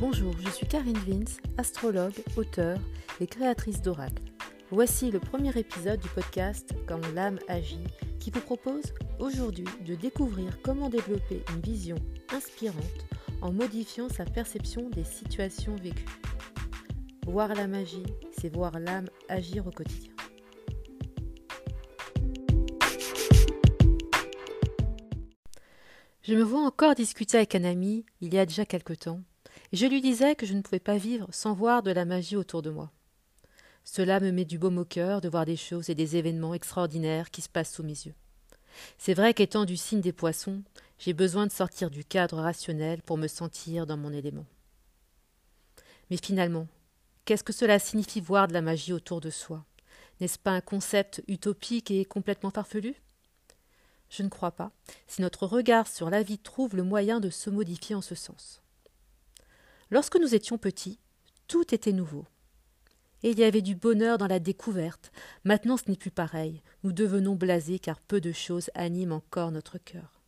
Bonjour, je suis Karine Vince, astrologue, auteure et créatrice d'Oracle. Voici le premier épisode du podcast Quand l'âme agit qui vous propose aujourd'hui de découvrir comment développer une vision inspirante en modifiant sa perception des situations vécues. Voir la magie, c'est voir l'âme agir au quotidien. Je me vois encore discuter avec un ami il y a déjà quelque temps je lui disais que je ne pouvais pas vivre sans voir de la magie autour de moi. Cela me met du baume au cœur de voir des choses et des événements extraordinaires qui se passent sous mes yeux. C'est vrai qu'étant du signe des poissons, j'ai besoin de sortir du cadre rationnel pour me sentir dans mon élément. Mais finalement, qu'est-ce que cela signifie voir de la magie autour de soi? N'est-ce pas un concept utopique et complètement farfelu? Je ne crois pas, si notre regard sur la vie trouve le moyen de se modifier en ce sens. Lorsque nous étions petits, tout était nouveau. Il y avait du bonheur dans la découverte. Maintenant ce n'est plus pareil. Nous devenons blasés car peu de choses animent encore notre cœur.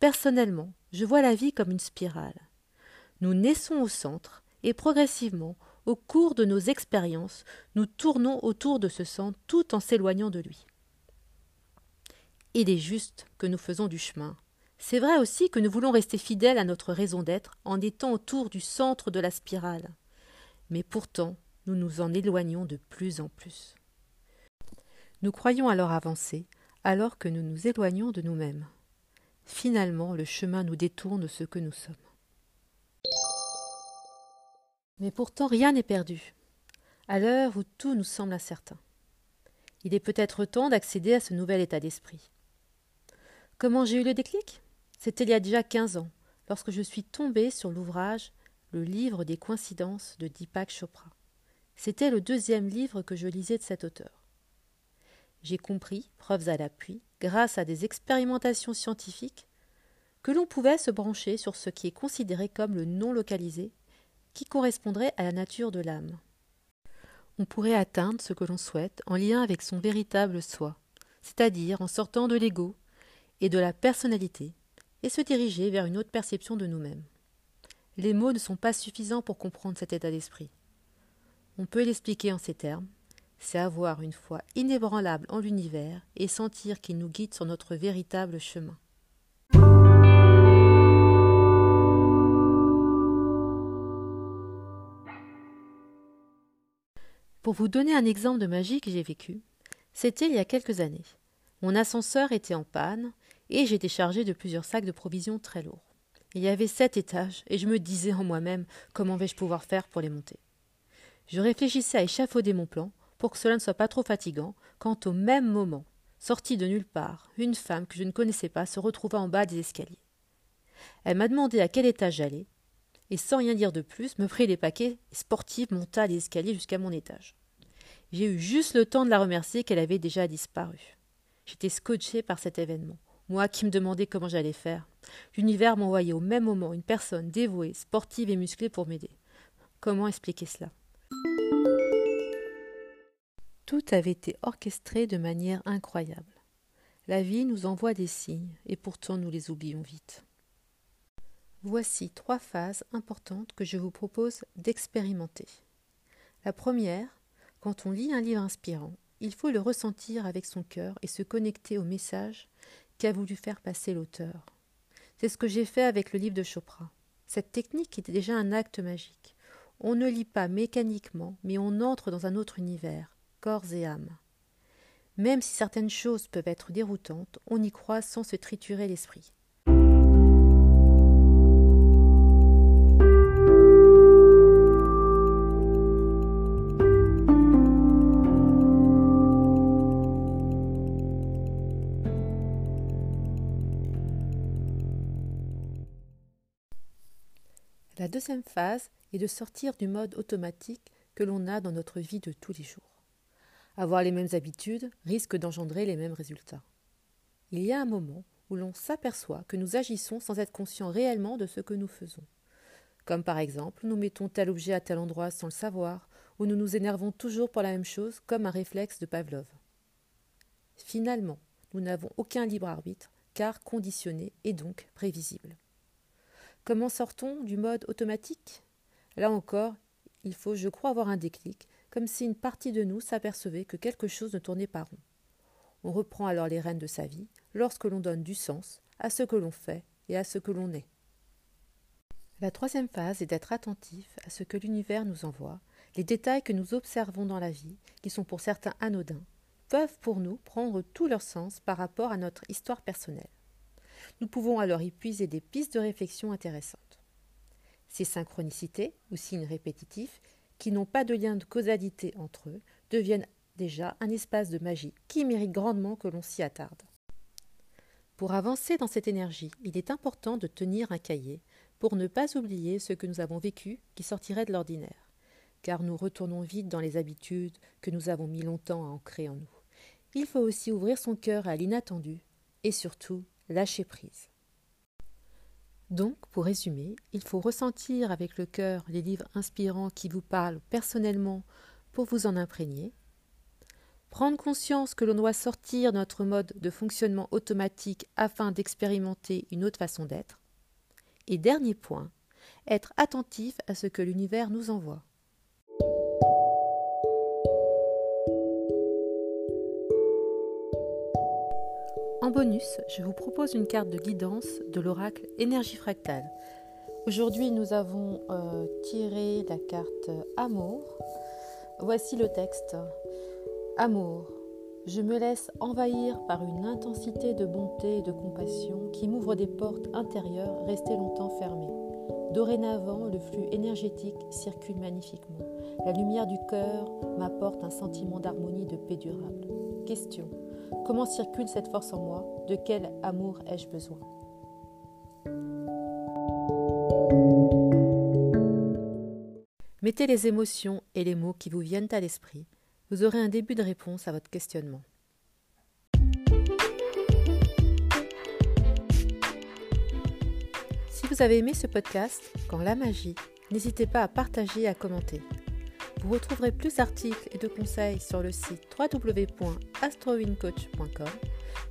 Personnellement, je vois la vie comme une spirale. Nous naissons au centre et progressivement, au cours de nos expériences, nous tournons autour de ce centre tout en s'éloignant de lui. Il est juste que nous faisons du chemin, c'est vrai aussi que nous voulons rester fidèles à notre raison d'être en étant autour du centre de la spirale. Mais pourtant, nous nous en éloignons de plus en plus. Nous croyons alors avancer, alors que nous nous éloignons de nous-mêmes. Finalement, le chemin nous détourne de ce que nous sommes. Mais pourtant, rien n'est perdu, à l'heure où tout nous semble incertain. Il est peut-être temps d'accéder à ce nouvel état d'esprit. Comment j'ai eu le déclic? C'était il y a déjà quinze ans, lorsque je suis tombée sur l'ouvrage Le livre des coïncidences de Deepak Chopra. C'était le deuxième livre que je lisais de cet auteur. J'ai compris, preuves à l'appui, grâce à des expérimentations scientifiques, que l'on pouvait se brancher sur ce qui est considéré comme le non localisé, qui correspondrait à la nature de l'âme. On pourrait atteindre ce que l'on souhaite en lien avec son véritable soi, c'est-à-dire en sortant de l'ego et de la personnalité, et se diriger vers une autre perception de nous-mêmes. Les mots ne sont pas suffisants pour comprendre cet état d'esprit. On peut l'expliquer en ces termes c'est avoir une foi inébranlable en l'univers et sentir qu'il nous guide sur notre véritable chemin. Pour vous donner un exemple de magie que j'ai vécu, c'était il y a quelques années. Mon ascenseur était en panne et j'étais chargé de plusieurs sacs de provisions très lourds. Il y avait sept étages, et je me disais en moi-même comment vais-je pouvoir faire pour les monter? Je réfléchissais à échafauder mon plan pour que cela ne soit pas trop fatigant, quand au même moment, sortie de nulle part, une femme que je ne connaissais pas se retrouva en bas des escaliers. Elle m'a demandé à quel étage j'allais, et sans rien dire de plus, me prit les paquets et sportive monta les escaliers jusqu'à mon étage. J'ai eu juste le temps de la remercier qu'elle avait déjà disparu. J'étais scotché par cet événement. Moi qui me demandais comment j'allais faire. L'univers m'envoyait au même moment une personne dévouée, sportive et musclée pour m'aider. Comment expliquer cela? Tout avait été orchestré de manière incroyable. La vie nous envoie des signes, et pourtant nous les oublions vite. Voici trois phases importantes que je vous propose d'expérimenter. La première, quand on lit un livre inspirant, il faut le ressentir avec son cœur et se connecter au message qu'a voulu faire passer l'auteur. C'est ce que j'ai fait avec le livre de Chopra. Cette technique était déjà un acte magique. On ne lit pas mécaniquement, mais on entre dans un autre univers, corps et âme. Même si certaines choses peuvent être déroutantes, on y croit sans se triturer l'esprit. La deuxième phase est de sortir du mode automatique que l'on a dans notre vie de tous les jours. Avoir les mêmes habitudes risque d'engendrer les mêmes résultats. Il y a un moment où l'on s'aperçoit que nous agissons sans être conscients réellement de ce que nous faisons. Comme par exemple, nous mettons tel objet à tel endroit sans le savoir, ou nous nous énervons toujours pour la même chose, comme un réflexe de Pavlov. Finalement, nous n'avons aucun libre arbitre, car conditionné et donc prévisible. Comment sort-on du mode automatique? Là encore, il faut, je crois, avoir un déclic, comme si une partie de nous s'apercevait que quelque chose ne tournait pas rond. On reprend alors les rênes de sa vie lorsque l'on donne du sens à ce que l'on fait et à ce que l'on est. La troisième phase est d'être attentif à ce que l'univers nous envoie. Les détails que nous observons dans la vie, qui sont pour certains anodins, peuvent pour nous prendre tout leur sens par rapport à notre histoire personnelle. Nous pouvons alors y puiser des pistes de réflexion intéressantes. Ces synchronicités, ou signes répétitifs, qui n'ont pas de lien de causalité entre eux, deviennent déjà un espace de magie qui mérite grandement que l'on s'y attarde. Pour avancer dans cette énergie, il est important de tenir un cahier pour ne pas oublier ce que nous avons vécu qui sortirait de l'ordinaire, car nous retournons vite dans les habitudes que nous avons mis longtemps à ancrer en nous. Il faut aussi ouvrir son cœur à l'inattendu et surtout lâcher prise. Donc, pour résumer, il faut ressentir avec le cœur les livres inspirants qui vous parlent personnellement pour vous en imprégner, Prendre conscience que l'on doit sortir notre mode de fonctionnement automatique afin d'expérimenter une autre façon d'être. Et dernier point, être attentif à ce que l'univers nous envoie. En bonus, je vous propose une carte de guidance de l'oracle Énergie fractale. Aujourd'hui, nous avons euh, tiré la carte Amour. Voici le texte. Amour, je me laisse envahir par une intensité de bonté et de compassion qui m'ouvre des portes intérieures restées longtemps fermées. Dorénavant, le flux énergétique circule magnifiquement. La lumière du cœur m'apporte un sentiment d'harmonie, de paix durable. Question. Comment circule cette force en moi? De quel amour ai-je besoin? Mettez les émotions et les mots qui vous viennent à l'esprit vous aurez un début de réponse à votre questionnement. Si vous avez aimé ce podcast, Quand la magie, n'hésitez pas à partager et à commenter. Vous retrouverez plus d'articles et de conseils sur le site www.astrowincoach.com.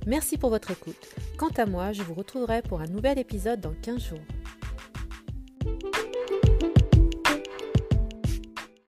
Merci pour votre écoute. Quant à moi, je vous retrouverai pour un nouvel épisode dans 15 jours.